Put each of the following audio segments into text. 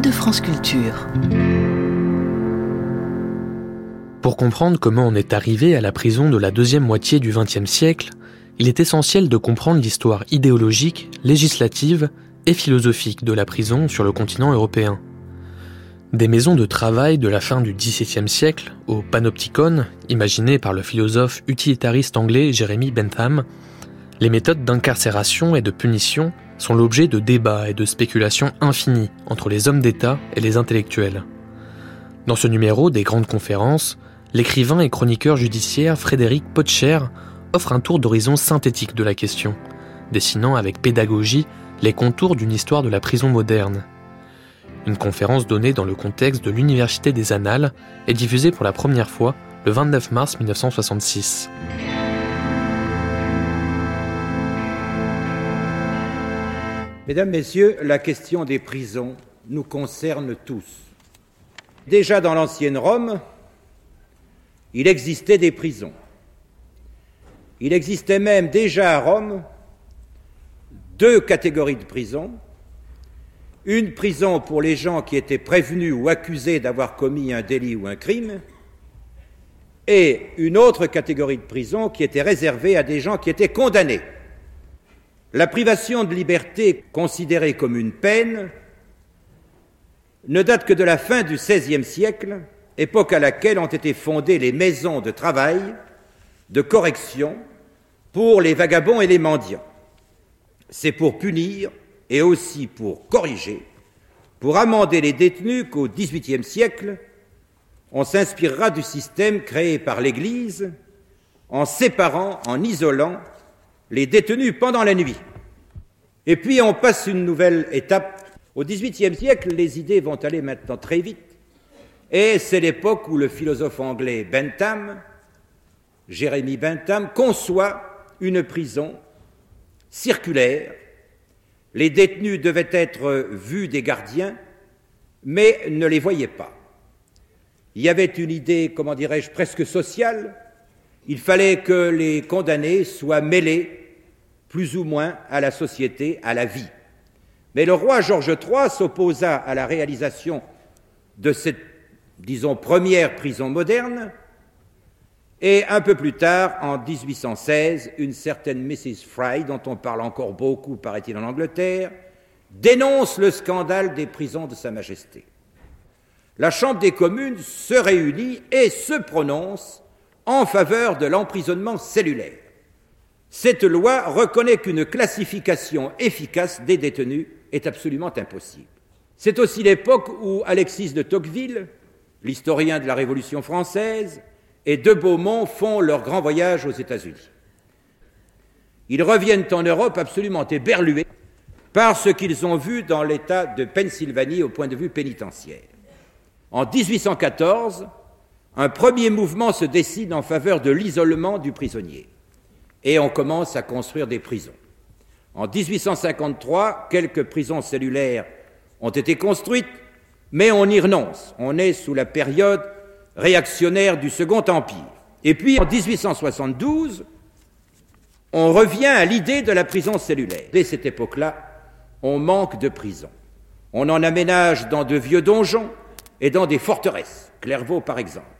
de France Culture. Pour comprendre comment on est arrivé à la prison de la deuxième moitié du XXe siècle, il est essentiel de comprendre l'histoire idéologique, législative et philosophique de la prison sur le continent européen. Des maisons de travail de la fin du XVIIe siècle au panopticon, imaginé par le philosophe utilitariste anglais Jeremy Bentham, les méthodes d'incarcération et de punition sont l'objet de débats et de spéculations infinies entre les hommes d'État et les intellectuels. Dans ce numéro des grandes conférences, l'écrivain et chroniqueur judiciaire Frédéric Potcher offre un tour d'horizon synthétique de la question, dessinant avec pédagogie les contours d'une histoire de la prison moderne. Une conférence donnée dans le contexte de l'Université des Annales est diffusée pour la première fois le 29 mars 1966. Mesdames, Messieurs, la question des prisons nous concerne tous. Déjà dans l'ancienne Rome, il existait des prisons. Il existait même déjà à Rome deux catégories de prisons. Une prison pour les gens qui étaient prévenus ou accusés d'avoir commis un délit ou un crime, et une autre catégorie de prison qui était réservée à des gens qui étaient condamnés. La privation de liberté considérée comme une peine ne date que de la fin du XVIe siècle, époque à laquelle ont été fondées les maisons de travail, de correction pour les vagabonds et les mendiants. C'est pour punir et aussi pour corriger, pour amender les détenus qu'au XVIIIe siècle, on s'inspirera du système créé par l'Église en séparant, en isolant les détenus pendant la nuit. Et puis on passe une nouvelle étape. Au XVIIIe siècle, les idées vont aller maintenant très vite. Et c'est l'époque où le philosophe anglais Bentham, Jérémie Bentham, conçoit une prison circulaire. Les détenus devaient être vus des gardiens, mais ne les voyaient pas. Il y avait une idée, comment dirais-je, presque sociale. Il fallait que les condamnés soient mêlés plus ou moins à la société, à la vie. Mais le roi Georges III s'opposa à la réalisation de cette, disons, première prison moderne, et un peu plus tard, en 1816, une certaine Mrs. Fry, dont on parle encore beaucoup, paraît-il, en Angleterre, dénonce le scandale des prisons de Sa Majesté. La Chambre des communes se réunit et se prononce en faveur de l'emprisonnement cellulaire. Cette loi reconnaît qu'une classification efficace des détenus est absolument impossible. C'est aussi l'époque où Alexis de Tocqueville, l'historien de la Révolution française, et de Beaumont font leur grand voyage aux États-Unis. Ils reviennent en Europe absolument éberlués par ce qu'ils ont vu dans l'État de Pennsylvanie au point de vue pénitentiaire. En 1814, un premier mouvement se décide en faveur de l'isolement du prisonnier et on commence à construire des prisons. En 1853, quelques prisons cellulaires ont été construites, mais on y renonce. On est sous la période réactionnaire du Second Empire. Et puis en 1872, on revient à l'idée de la prison cellulaire. Dès cette époque-là, on manque de prisons. On en aménage dans de vieux donjons et dans des forteresses, Clairvaux par exemple.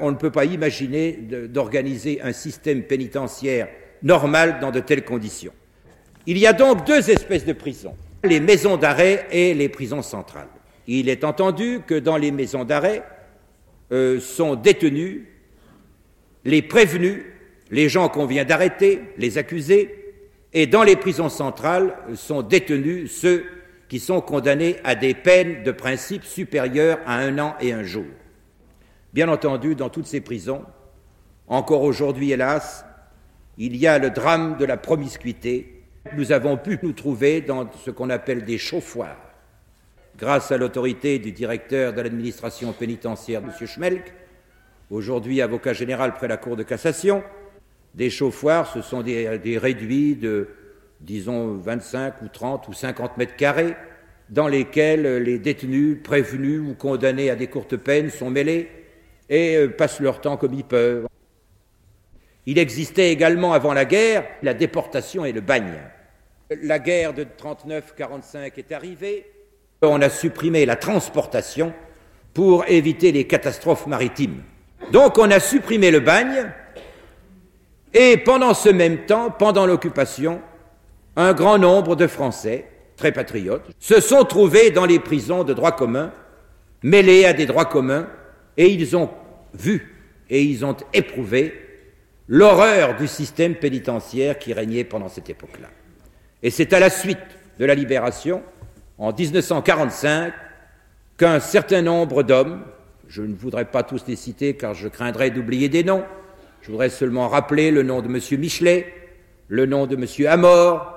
On ne peut pas imaginer d'organiser un système pénitentiaire normal dans de telles conditions. Il y a donc deux espèces de prisons, les maisons d'arrêt et les prisons centrales. Il est entendu que dans les maisons d'arrêt euh, sont détenus les prévenus, les gens qu'on vient d'arrêter, les accusés, et dans les prisons centrales sont détenus ceux qui sont condamnés à des peines de principe supérieures à un an et un jour. Bien entendu, dans toutes ces prisons, encore aujourd'hui, hélas, il y a le drame de la promiscuité. Nous avons pu nous trouver dans ce qu'on appelle des chauffoirs. Grâce à l'autorité du directeur de l'administration pénitentiaire, M. Schmelk, aujourd'hui avocat général près la Cour de cassation, des chauffoirs, ce sont des, des réduits de, disons, 25 ou 30 ou 50 mètres carrés, dans lesquels les détenus prévenus ou condamnés à des courtes peines sont mêlés et euh, passent leur temps comme ils peuvent. Il existait également avant la guerre la déportation et le bagne. La guerre de 39-45 est arrivée On a supprimé la transportation pour éviter les catastrophes maritimes. Donc on a supprimé le bagne et pendant ce même temps, pendant l'occupation, un grand nombre de Français, très patriotes, se sont trouvés dans les prisons de droit commun, mêlés à des droits communs, et ils ont vu et ils ont éprouvé l'horreur du système pénitentiaire qui régnait pendant cette époque-là. Et c'est à la suite de la libération, en 1945, qu'un certain nombre d'hommes, je ne voudrais pas tous les citer car je craindrais d'oublier des noms, je voudrais seulement rappeler le nom de M. Michelet, le nom de M. Amor,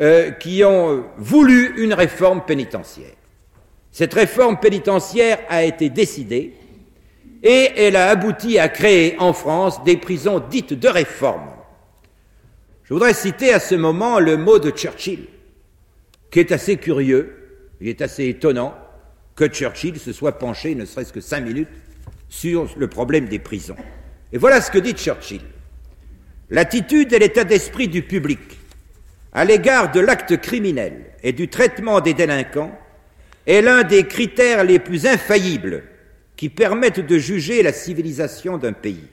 euh, qui ont voulu une réforme pénitentiaire. Cette réforme pénitentiaire a été décidée et elle a abouti à créer en France des prisons dites de réforme. Je voudrais citer à ce moment le mot de Churchill, qui est assez curieux, il est assez étonnant que Churchill se soit penché, ne serait-ce que cinq minutes, sur le problème des prisons. Et voilà ce que dit Churchill. L'attitude et l'état d'esprit du public à l'égard de l'acte criminel et du traitement des délinquants est l'un des critères les plus infaillibles qui permettent de juger la civilisation d'un pays.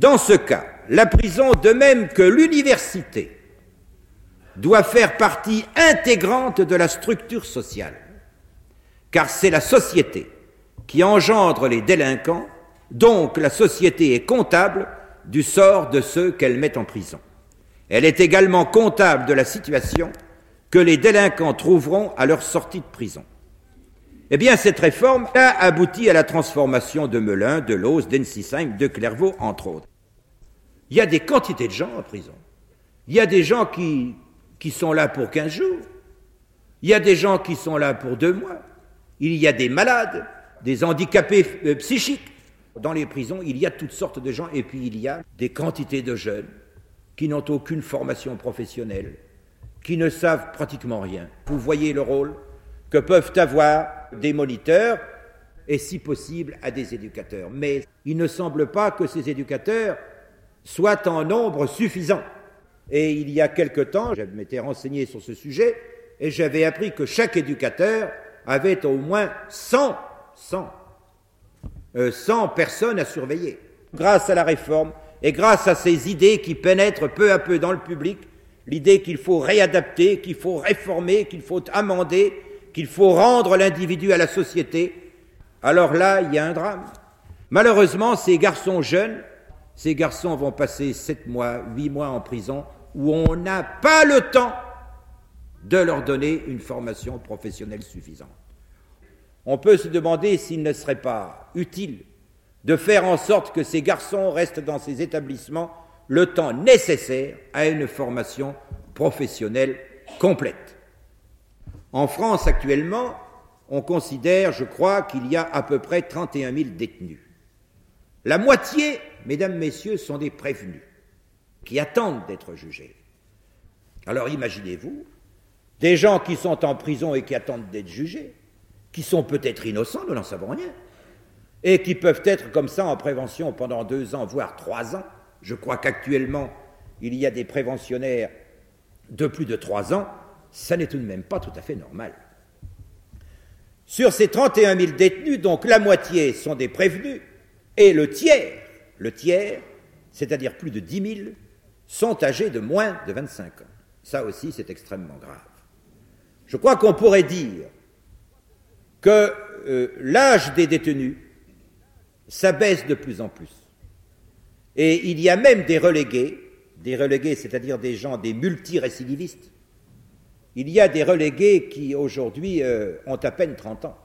Dans ce cas, la prison, de même que l'université, doit faire partie intégrante de la structure sociale, car c'est la société qui engendre les délinquants donc la société est comptable du sort de ceux qu'elle met en prison. Elle est également comptable de la situation que les délinquants trouveront à leur sortie de prison. Eh bien, cette réforme a abouti à la transformation de Melun, de Lose, d'Ensisheim, de Clairvaux, entre autres. Il y a des quantités de gens en prison. Il y a des gens qui, qui sont là pour 15 jours. Il y a des gens qui sont là pour deux mois. Il y a des malades, des handicapés euh, psychiques. Dans les prisons, il y a toutes sortes de gens et puis il y a des quantités de jeunes qui n'ont aucune formation professionnelle, qui ne savent pratiquement rien. Vous voyez le rôle que peuvent avoir des moniteurs et si possible à des éducateurs. Mais il ne semble pas que ces éducateurs soient en nombre suffisant. Et il y a quelque temps, je m'étais renseigné sur ce sujet et j'avais appris que chaque éducateur avait au moins 100, 100 100 euh, personnes à surveiller. Grâce à la réforme et grâce à ces idées qui pénètrent peu à peu dans le public, l'idée qu'il faut réadapter, qu'il faut réformer, qu'il faut amender, qu'il faut rendre l'individu à la société, alors là, il y a un drame. Malheureusement, ces garçons jeunes, ces garçons vont passer sept mois, huit mois en prison, où on n'a pas le temps de leur donner une formation professionnelle suffisante. On peut se demander s'il ne serait pas utile de faire en sorte que ces garçons restent dans ces établissements le temps nécessaire à une formation professionnelle complète. En France actuellement, on considère, je crois, qu'il y a à peu près 31 000 détenus. La moitié, mesdames, messieurs, sont des prévenus qui attendent d'être jugés. Alors imaginez-vous, des gens qui sont en prison et qui attendent d'être jugés, qui sont peut-être innocents, nous n'en savons rien, et qui peuvent être comme ça en prévention pendant deux ans, voire trois ans. Je crois qu'actuellement, il y a des préventionnaires de plus de trois ans, ça n'est tout de même pas tout à fait normal. Sur ces 31 000 détenus, donc la moitié sont des prévenus, et le tiers, le tiers, c'est-à-dire plus de 10 000, sont âgés de moins de 25 ans. Ça aussi, c'est extrêmement grave. Je crois qu'on pourrait dire que euh, l'âge des détenus s'abaisse de plus en plus. Et il y a même des relégués, des relégués, c'est-à-dire des gens, des multirécidivistes. Il y a des relégués qui aujourd'hui euh, ont à peine 30 ans.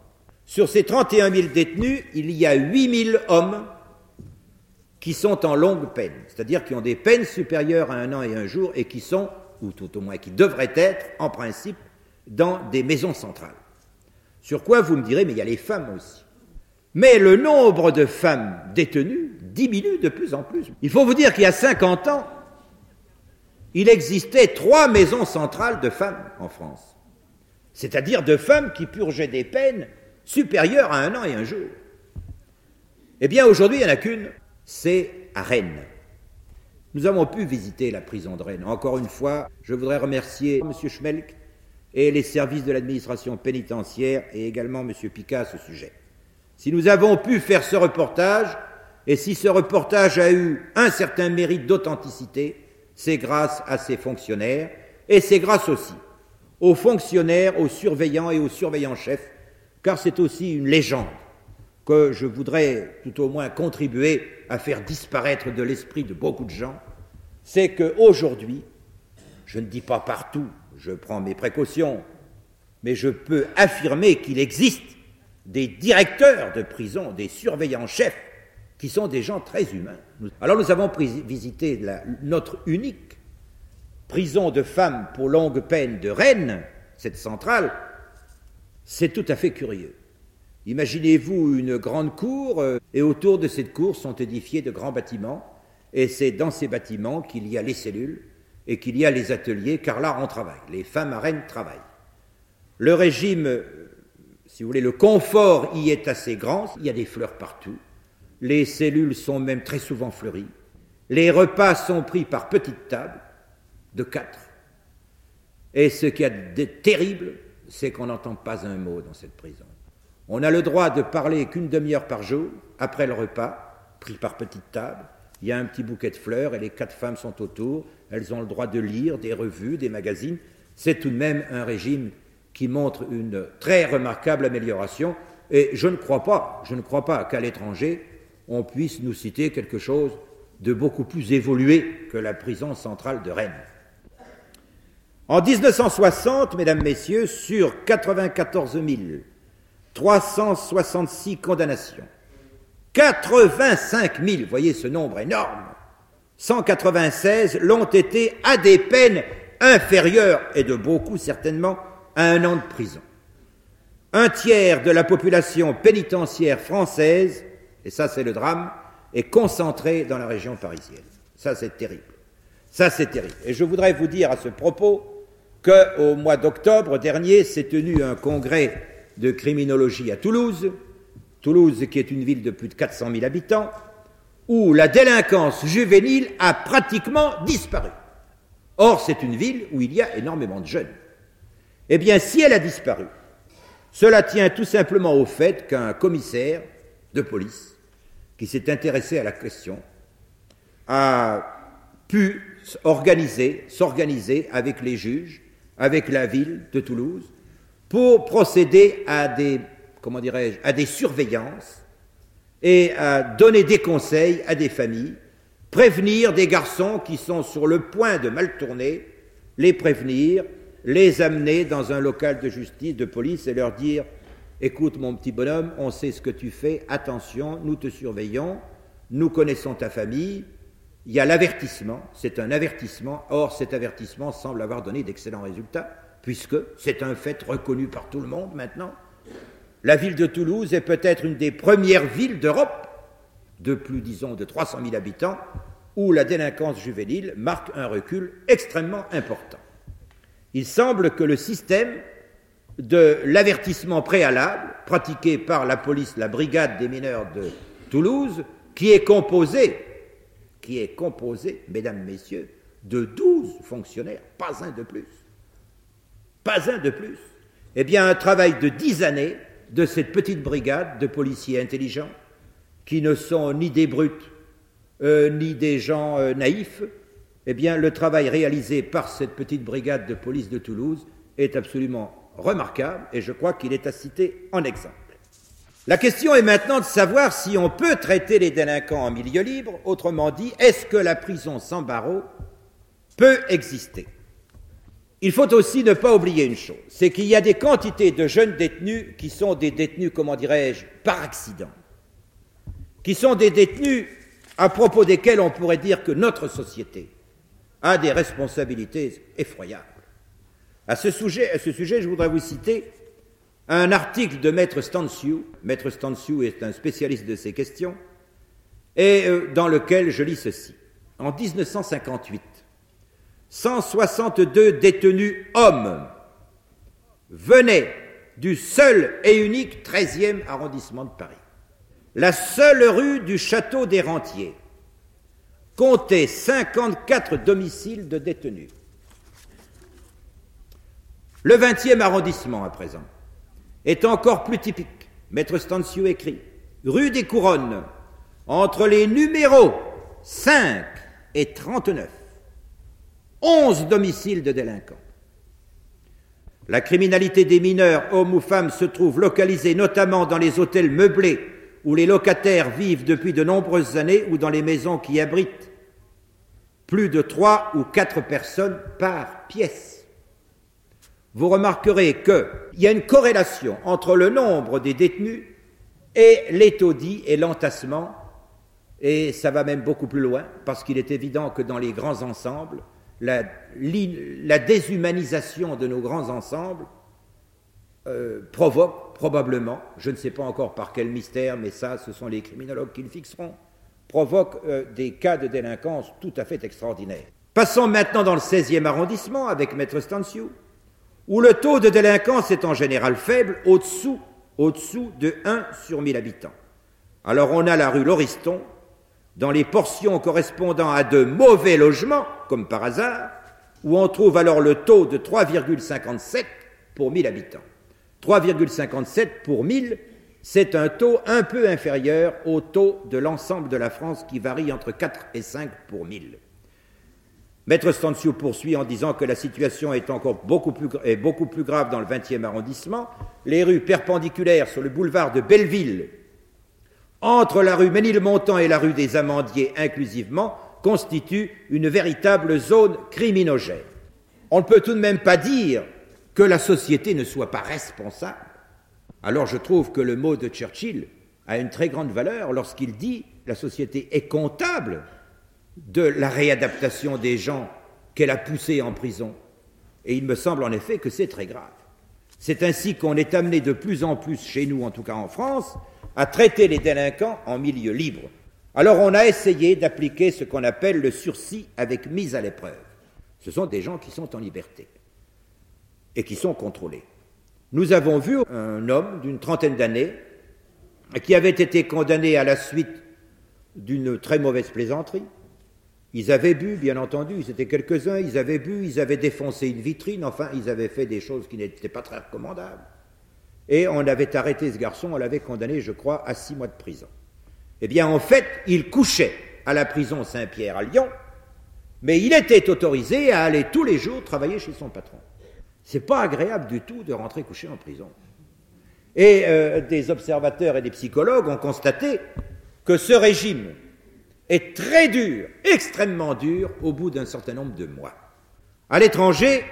Sur ces 31 000 détenus, il y a 8 000 hommes qui sont en longue peine, c'est-à-dire qui ont des peines supérieures à un an et un jour et qui sont, ou tout au moins qui devraient être, en principe, dans des maisons centrales. Sur quoi vous me direz, mais il y a les femmes aussi. Mais le nombre de femmes détenues diminue de plus en plus. Il faut vous dire qu'il y a 50 ans, il existait trois maisons centrales de femmes en France. C'est-à-dire de femmes qui purgeaient des peines supérieures à un an et un jour. Eh bien, aujourd'hui, il n'y en a qu'une, c'est à Rennes. Nous avons pu visiter la prison de Rennes. Encore une fois, je voudrais remercier M. Schmelk et les services de l'administration pénitentiaire et également M. Picard à ce sujet. Si nous avons pu faire ce reportage, et si ce reportage a eu un certain mérite d'authenticité, c'est grâce à ces fonctionnaires, et c'est grâce aussi aux fonctionnaires, aux surveillants et aux surveillants-chefs, car c'est aussi une légende que je voudrais tout au moins contribuer à faire disparaître de l'esprit de beaucoup de gens, c'est qu'aujourd'hui, je ne dis pas partout, je prends mes précautions, mais je peux affirmer qu'il existe des directeurs de prison, des surveillants-chefs, qui sont des gens très humains. Alors nous avons visité notre unique prison de femmes pour longue peine de Rennes, cette centrale, c'est tout à fait curieux. Imaginez-vous une grande cour, euh, et autour de cette cour sont édifiés de grands bâtiments, et c'est dans ces bâtiments qu'il y a les cellules et qu'il y a les ateliers, car là on travaille, les femmes à Rennes travaillent. Le régime, euh, si vous voulez, le confort y est assez grand, il y a des fleurs partout, les cellules sont même très souvent fleuries, les repas sont pris par petites tables, de quatre. Et ce qui est de terrible, c'est qu'on n'entend pas un mot dans cette prison. On a le droit de parler qu'une demi-heure par jour, après le repas, pris par petite table. Il y a un petit bouquet de fleurs et les quatre femmes sont autour. Elles ont le droit de lire des revues, des magazines. C'est tout de même un régime qui montre une très remarquable amélioration. Et je ne crois pas, je ne crois pas qu'à l'étranger, on puisse nous citer quelque chose de beaucoup plus évolué que la prison centrale de Rennes. En 1960, mesdames, messieurs, sur 94 366 condamnations, 85 000, voyez ce nombre énorme, 196 l'ont été à des peines inférieures, et de beaucoup certainement, à un an de prison. Un tiers de la population pénitentiaire française, et ça c'est le drame, est concentré dans la région parisienne. Ça c'est terrible. Ça c'est terrible. Et je voudrais vous dire à ce propos qu'au mois d'octobre dernier s'est tenu un congrès de criminologie à Toulouse, Toulouse qui est une ville de plus de 400 000 habitants, où la délinquance juvénile a pratiquement disparu. Or, c'est une ville où il y a énormément de jeunes. Eh bien, si elle a disparu, cela tient tout simplement au fait qu'un commissaire de police, qui s'est intéressé à la question, a pu organiser, s'organiser avec les juges avec la ville de Toulouse pour procéder à des, comment dirais-je, à des surveillances et à donner des conseils à des familles, prévenir des garçons qui sont sur le point de mal tourner, les prévenir, les amener dans un local de justice, de police et leur dire Écoute, mon petit bonhomme, on sait ce que tu fais, attention, nous te surveillons, nous connaissons ta famille, il y a l'avertissement, c'est un avertissement, or cet avertissement semble avoir donné d'excellents résultats, puisque c'est un fait reconnu par tout le monde maintenant. La ville de Toulouse est peut-être une des premières villes d'Europe, de plus, disons, de 300 000 habitants, où la délinquance juvénile marque un recul extrêmement important. Il semble que le système de l'avertissement préalable, pratiqué par la police, la brigade des mineurs de Toulouse, qui est composé qui est composé, mesdames, messieurs, de douze fonctionnaires, pas un de plus. Pas un de plus. Eh bien, un travail de dix années de cette petite brigade de policiers intelligents, qui ne sont ni des brutes, euh, ni des gens euh, naïfs, eh bien, le travail réalisé par cette petite brigade de police de Toulouse est absolument remarquable et je crois qu'il est à citer en exemple. La question est maintenant de savoir si on peut traiter les délinquants en milieu libre, autrement dit, est-ce que la prison sans barreaux peut exister? Il faut aussi ne pas oublier une chose, c'est qu'il y a des quantités de jeunes détenus qui sont des détenus, comment dirais-je, par accident, qui sont des détenus à propos desquels on pourrait dire que notre société a des responsabilités effroyables. À ce sujet, je voudrais vous citer un article de Maître Stanciu, Maître Stanciu est un spécialiste de ces questions, et euh, dans lequel je lis ceci. En 1958, 162 détenus hommes venaient du seul et unique 13e arrondissement de Paris. La seule rue du château des Rentiers comptait 54 domiciles de détenus. Le 20e arrondissement, à présent, est encore plus typique. Maître Stanciu écrit Rue des Couronnes, entre les numéros 5 et 39, 11 domiciles de délinquants. La criminalité des mineurs, hommes ou femmes, se trouve localisée notamment dans les hôtels meublés où les locataires vivent depuis de nombreuses années ou dans les maisons qui abritent plus de trois ou quatre personnes par pièce. Vous remarquerez qu'il y a une corrélation entre le nombre des détenus et les taudis et l'entassement, et ça va même beaucoup plus loin, parce qu'il est évident que dans les grands ensembles, la, déshumanisation de nos grands ensembles euh, provoque probablement, je ne sais pas encore par quel mystère, mais ça, ce sont les criminologues qui le fixeront, provoque euh, des cas de délinquance tout à fait extraordinaires. Passons maintenant dans le 16e arrondissement avec Maître Stanciu, où le taux de délinquance est en général faible, au-dessous, au-dessous de 1 sur 1000 habitants. Alors on a la rue Lauriston, dans les portions correspondant à de mauvais logements, comme par hasard, où on trouve alors le taux de 3,57 pour 1000 habitants. 3,57 pour 1000, c'est un taux un peu inférieur au taux de l'ensemble de la France qui varie entre 4 et 5 pour 1000. Maître Stanciu poursuit en disant que la situation est encore beaucoup plus, grave dans le 20e arrondissement. Les rues perpendiculaires sur le boulevard de Belleville entre la rue Ménilmontant et la rue des Amandiers inclusivement, constitue une véritable zone criminogène. On ne peut tout de même pas dire que la société ne soit pas responsable. Alors je trouve que le mot de Churchill a une très grande valeur lorsqu'il dit la société est comptable de la réadaptation des gens qu'elle a poussés en prison. Et il me semble en effet que c'est très grave. C'est ainsi qu'on est amené de plus en plus chez nous, en tout cas en France, à traiter les délinquants en milieu libre. Alors on a essayé d'appliquer ce qu'on appelle le sursis avec mise à l'épreuve. Ce sont des gens qui sont en liberté et qui sont contrôlés. Nous avons vu un homme d'une trentaine d'années qui avait été condamné à la suite d'une très mauvaise plaisanterie. Ils avaient bu, bien entendu, ils étaient quelques-uns, ils avaient bu, ils avaient défoncé une vitrine, enfin, ils avaient fait des choses qui n'étaient pas très recommandables. Et on avait arrêté ce garçon, on l'avait condamné, je crois, à six mois de prison. Eh bien, en fait, il couchait à la prison Saint-Pierre à Lyon, mais il était autorisé à aller tous les jours travailler chez son patron. C'est pas agréable du tout de rentrer coucher en prison. Et euh, des observateurs et des psychologues ont constaté que ce régime est très dur, extrêmement dur, au bout d'un certain nombre de mois. À l'étranger,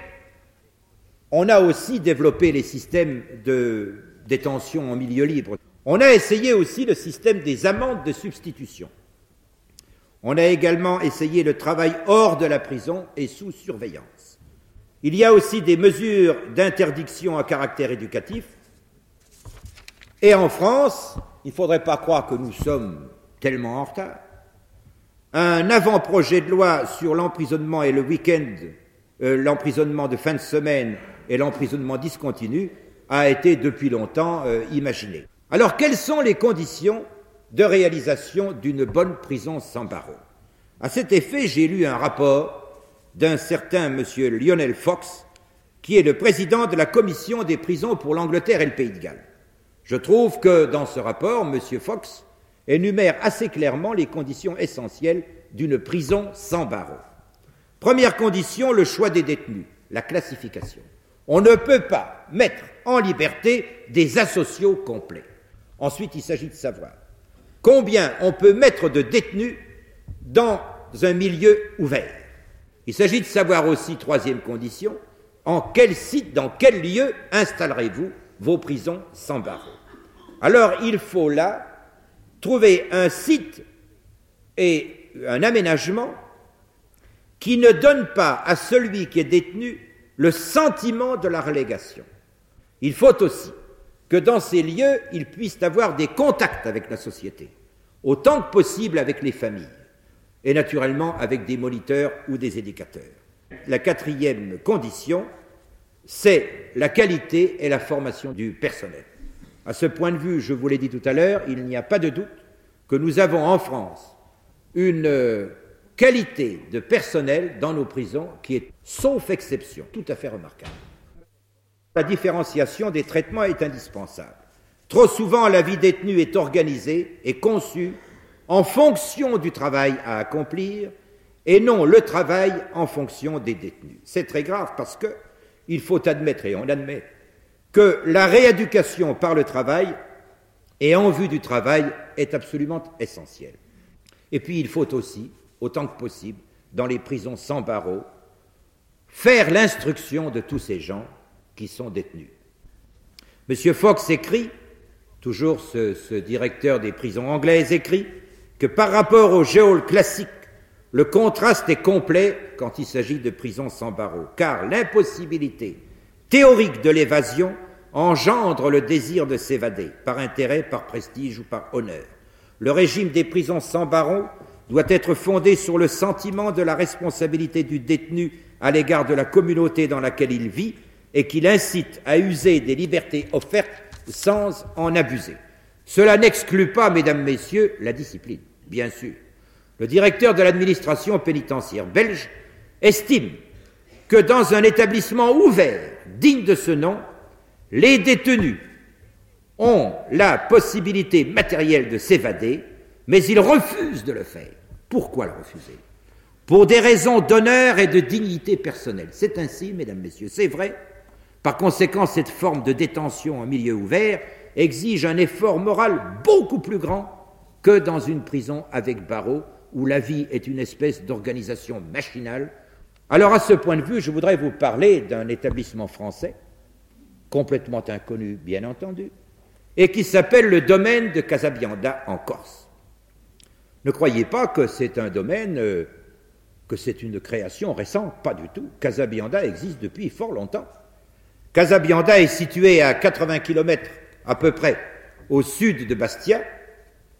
on a aussi développé les systèmes de détention en milieu libre. On a essayé aussi le système des amendes de substitution. On a également essayé le travail hors de la prison et sous surveillance. Il y a aussi des mesures d'interdiction à caractère éducatif. Et en France, il ne faudrait pas croire que nous sommes tellement en retard. Un avant-projet de loi sur l'emprisonnement et le week-end, euh, l'emprisonnement de fin de semaine et l'emprisonnement discontinu a été depuis longtemps euh, imaginé. Alors, quelles sont les conditions de réalisation d'une bonne prison sans barreaux À cet effet, j'ai lu un rapport d'un certain monsieur Lionel Fox, qui est le président de la commission des prisons pour l'Angleterre et le Pays de Galles. Je trouve que dans ce rapport, monsieur Fox énumère assez clairement les conditions essentielles d'une prison sans barreaux. Première condition, le choix des détenus, la classification. On ne peut pas mettre en liberté des asociaux complets. Ensuite, il s'agit de savoir combien on peut mettre de détenus dans un milieu ouvert. Il s'agit de savoir aussi, troisième condition, en quel site, dans quel lieu installerez-vous vos prisons sans barreaux. Alors, il faut là trouver un site et un aménagement qui ne donne pas à celui qui est détenu le sentiment de la relégation. Il faut aussi que dans ces lieux, il puisse avoir des contacts avec la société, autant que possible avec les familles, et naturellement avec des moniteurs ou des éducateurs. La quatrième condition, c'est la qualité et la formation du personnel. À ce point de vue, je vous l'ai dit tout à l'heure, il n'y a pas de doute que nous avons en France une qualité de personnel dans nos prisons qui est, sauf exception, tout à fait remarquable. La différenciation des traitements est indispensable. Trop souvent, la vie détenue est organisée et conçue en fonction du travail à accomplir et non le travail en fonction des détenus. C'est très grave parce que il faut admettre, et on admet, que la rééducation par le travail et en vue du travail est absolument essentielle. Et puis il faut aussi, autant que possible, dans les prisons sans barreaux, faire l'instruction de tous ces gens qui sont détenus. Monsieur Fox écrit, toujours ce, directeur des prisons anglaises écrit, que par rapport au géol classique, le contraste est complet quand il s'agit de prisons sans barreaux, car l'impossibilité théorique de l'évasion engendre le désir de s'évader, par intérêt, par prestige ou par honneur. Le régime des prisons sans barreaux doit être fondé sur le sentiment de la responsabilité du détenu à l'égard de la communauté dans laquelle il vit et qu'il incite à user des libertés offertes sans en abuser. Cela n'exclut pas, mesdames, messieurs, la discipline, bien sûr. Le directeur de l'administration pénitentiaire belge estime que dans un établissement ouvert, digne de ce nom, les détenus ont la possibilité matérielle de s'évader, mais ils refusent de le faire. Pourquoi le refuser? Pour des raisons d'honneur et de dignité personnelle. C'est ainsi, mesdames, messieurs, c'est vrai. Par conséquent, cette forme de détention en milieu ouvert exige un effort moral beaucoup plus grand que dans une prison avec barreaux où la vie est une espèce d'organisation machinale. Alors à ce point de vue, je voudrais vous parler d'un établissement français, complètement inconnu bien entendu, et qui s'appelle le domaine de Casabianda en Corse. Ne croyez pas que c'est un domaine, euh, que c'est une création récente, pas du tout. Casabianda existe depuis fort longtemps. Casabianda est situé à 80 km à peu près au sud de Bastia,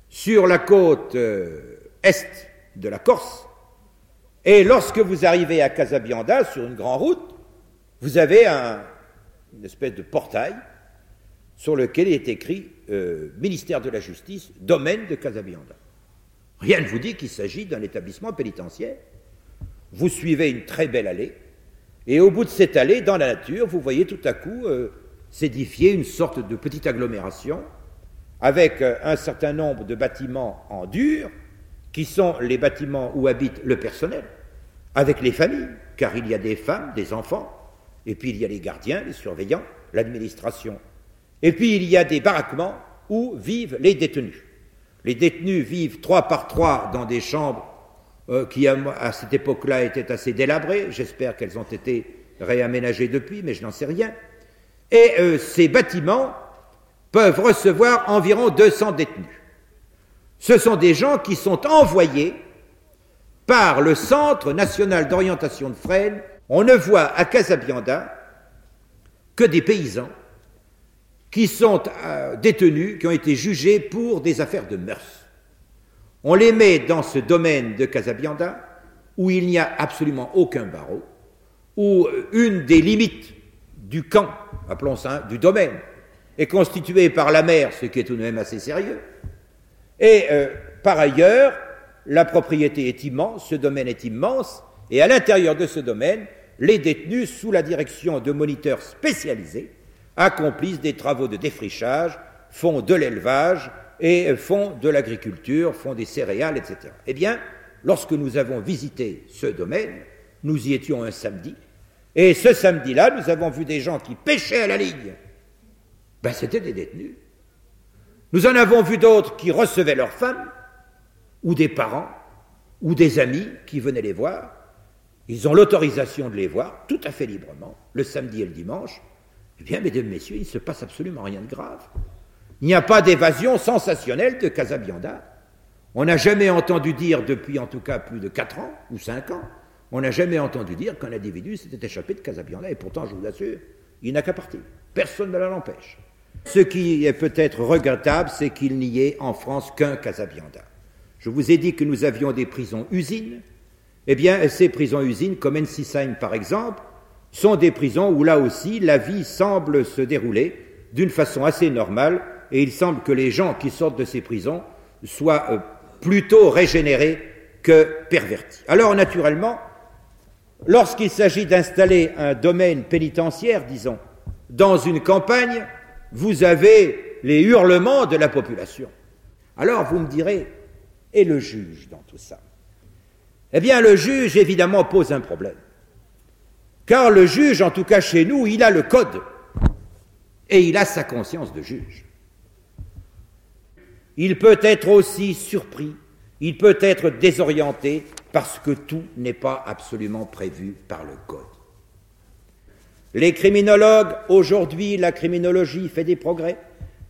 sur la côte euh, est de la Corse. Et lorsque vous arrivez à Casabianda, sur une grande route, vous avez une espèce de portail sur lequel est écrit euh, Ministère de la Justice, domaine de Casabianda. Rien ne vous dit qu'il s'agit d'un établissement pénitentiaire. Vous suivez une très belle allée, et au bout de cette allée, dans la nature, vous voyez tout à coup euh, s'édifier une sorte de petite agglomération avec euh, un certain nombre de bâtiments en dur, qui sont les bâtiments où habite le personnel, avec les familles, car il y a des femmes, des enfants, et puis il y a les gardiens, les surveillants, l'administration. Et puis il y a des baraquements où vivent les détenus. Les détenus vivent trois par trois dans des chambres euh, qui, à, cette époque-là, étaient assez délabrées. J'espère qu'elles ont été réaménagées depuis, mais je n'en sais rien. Et euh, ces bâtiments peuvent recevoir environ 200 détenus. Ce sont des gens qui sont envoyés par le Centre national d'orientation de Fresnes. On ne voit à Casabianda que des paysans qui sont euh, détenus, qui ont été jugés pour des affaires de mœurs. On les met dans ce domaine de Casabianda où il n'y a absolument aucun barreau, où une des limites du camp, appelons ça, du domaine, est constituée par la mer, ce qui est tout de même assez sérieux. Et euh, par ailleurs, la propriété est immense, ce domaine est immense, et à l'intérieur de ce domaine, les détenus, sous la direction de moniteurs spécialisés, accomplissent des travaux de défrichage, font de l'élevage et font de l'agriculture, font des céréales, etc. Eh bien, lorsque nous avons visité ce domaine, nous y étions un samedi, et ce samedi-là, nous avons vu des gens qui pêchaient à la ligne. Ben, c'était des détenus. Nous en avons vu d'autres qui recevaient leurs femmes, ou des parents, ou des amis qui venaient les voir. Ils ont l'autorisation de les voir, tout à fait librement, le samedi et le dimanche. Eh bien, mesdames, messieurs, il ne se passe absolument rien de grave. Il n'y a pas d'évasion sensationnelle de Casabianda. On n'a jamais entendu dire, depuis en tout cas plus de 4 ans ou 5 ans, on n'a jamais entendu dire qu'un individu s'était échappé de Casabianda, et pourtant, je vous l'assure, il n'a qu'à partir. Personne ne l'empêche. Ce qui est peut-être regrettable, c'est qu'il n'y ait en France qu'un Casabianda. Je vous ai dit que nous avions des prisons-usines. Eh bien, ces prisons-usines, comme Ensisheim par exemple, sont des prisons où là aussi la vie semble se dérouler d'une façon assez normale et il semble que les gens qui sortent de ces prisons soient euh, plutôt régénérés que pervertis. Alors naturellement, lorsqu'il s'agit d'installer un domaine pénitentiaire, disons, dans une campagne, vous avez les hurlements de la population. Alors vous me direz, et le juge dans tout ça Eh bien, le juge, évidemment, pose un problème. Car le juge, en tout cas chez nous, il a le code et il a sa conscience de juge. Il peut être aussi surpris, il peut être désorienté parce que tout n'est pas absolument prévu par le code. Les criminologues, aujourd'hui, la criminologie fait des progrès,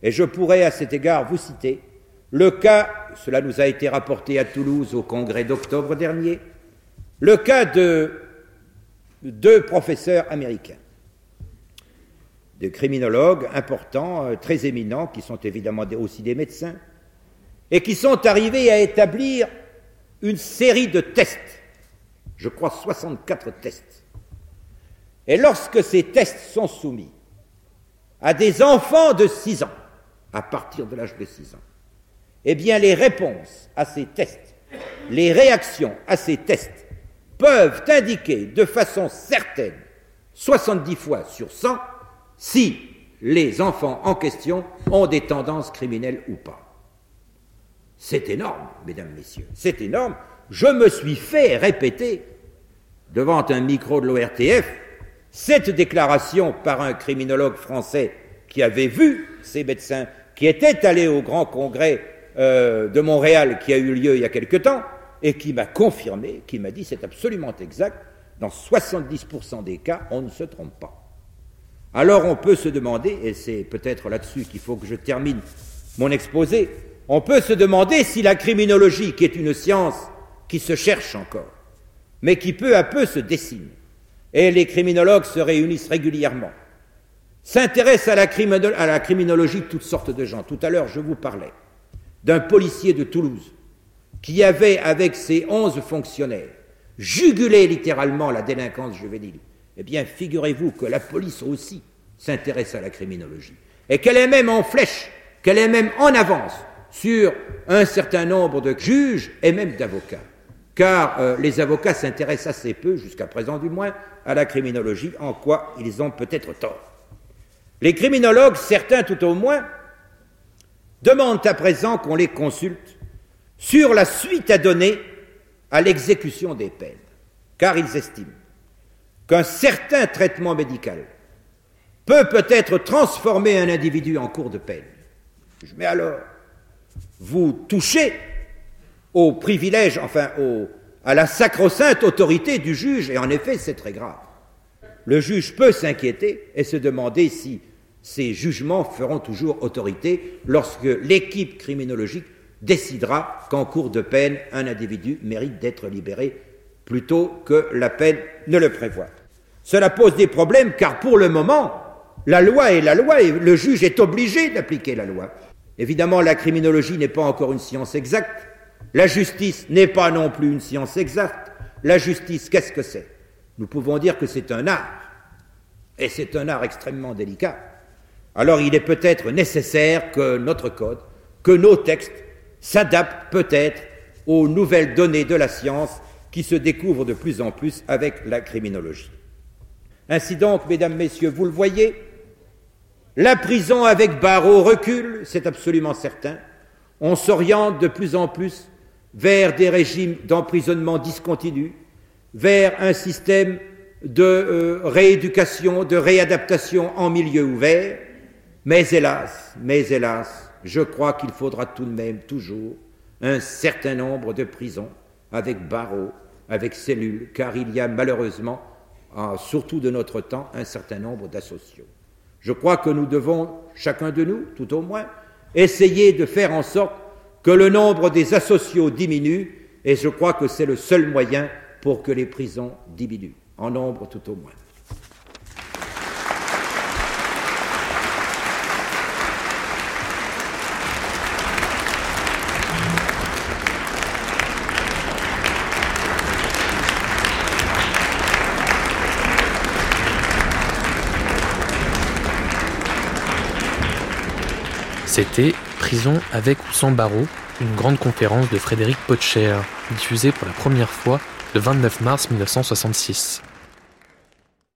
et je pourrais à cet égard vous citer le cas, cela nous a été rapporté à Toulouse au congrès d'octobre dernier, le cas de deux professeurs américains, de criminologues importants, euh, très éminents, qui sont évidemment aussi des médecins, et qui sont arrivés à établir une série de tests, je crois 64 tests. Et lorsque ces tests sont soumis à des enfants de 6 ans, à partir de l'âge de 6 ans, eh bien les réponses à ces tests, les réactions à ces tests peuvent indiquer de façon certaine, 70 fois sur 100, si les enfants en question ont des tendances criminelles ou pas. C'est énorme, mesdames, messieurs, c'est énorme. Je me suis fait répéter devant un micro de l'ORTF cette déclaration par un criminologue français qui avait vu ces médecins, qui étaient allés au grand congrès euh, de Montréal qui a eu lieu il y a quelque temps, et qui m'a confirmé, qui m'a dit c'est absolument exact, dans 70% des cas, on ne se trompe pas. Alors on peut se demander, et c'est peut-être là-dessus qu'il faut que je termine mon exposé, on peut se demander si la criminologie, qui est une science qui se cherche encore, mais qui peu à peu se dessine, et les criminologues se réunissent régulièrement, s'intéressent à, à, la criminologie de toutes sortes de gens. Tout à l'heure, je vous parlais d'un policier de Toulouse qui avait, avec ses onze fonctionnaires, jugulé littéralement la délinquance juvénile. Eh bien, figurez-vous que la police aussi s'intéresse à la criminologie et qu'elle est même en flèche, qu'elle est même en avance sur un certain nombre de juges et même d'avocats. Car euh, les avocats s'intéressent assez peu, jusqu'à présent du moins, à la criminologie, en quoi ils ont peut-être tort. Les criminologues, certains tout au moins, demandent à présent qu'on les consulte sur la suite à donner à l'exécution des peines, car ils estiment qu'un certain traitement médical peut peut-être transformer un individu en cours de peine. Mais alors, vous touchez au privilège, enfin à la sacro-sainte autorité du juge, et en effet c'est très grave. Le juge peut s'inquiéter et se demander si ces jugements feront toujours autorité lorsque l'équipe criminologique décidera qu'en cours de peine, un individu mérite d'être libéré plutôt que la peine ne le prévoit. Cela pose des problèmes car pour le moment, la loi est la loi et le juge est obligé d'appliquer la loi. Évidemment, la criminologie n'est pas encore une science exacte. La justice n'est pas non plus une science exacte. La justice, qu'est-ce que c'est? Nous pouvons dire que c'est un art. Et c'est un art extrêmement délicat. Alors il est peut-être nécessaire que notre code, que nos textes s'adaptent peut-être aux nouvelles données de la science qui se découvrent de plus en plus avec la criminologie. Ainsi donc, mesdames, messieurs, vous le voyez, la prison avec barreaux recule, c'est absolument certain. On s'oriente de plus en plus vers des régimes d'emprisonnement discontinus, vers un système de euh, rééducation, de réadaptation en milieu ouvert. Mais hélas, mais hélas, je crois qu'il faudra tout de même toujours un certain nombre de prisons avec barreaux, avec cellules, car il y a malheureusement, ah, surtout de notre temps, un certain nombre d'associaux. Je crois que nous devons, chacun de nous, tout au moins, essayer de faire en sorte que le nombre des associaux diminue, et je crois que c'est le seul moyen pour que les prisons diminuent, en nombre tout au moins. C'était Prison avec ou sans barreaux, une grande conférence de Frédéric Potcher, diffusée pour la première fois le 29 mars 1966.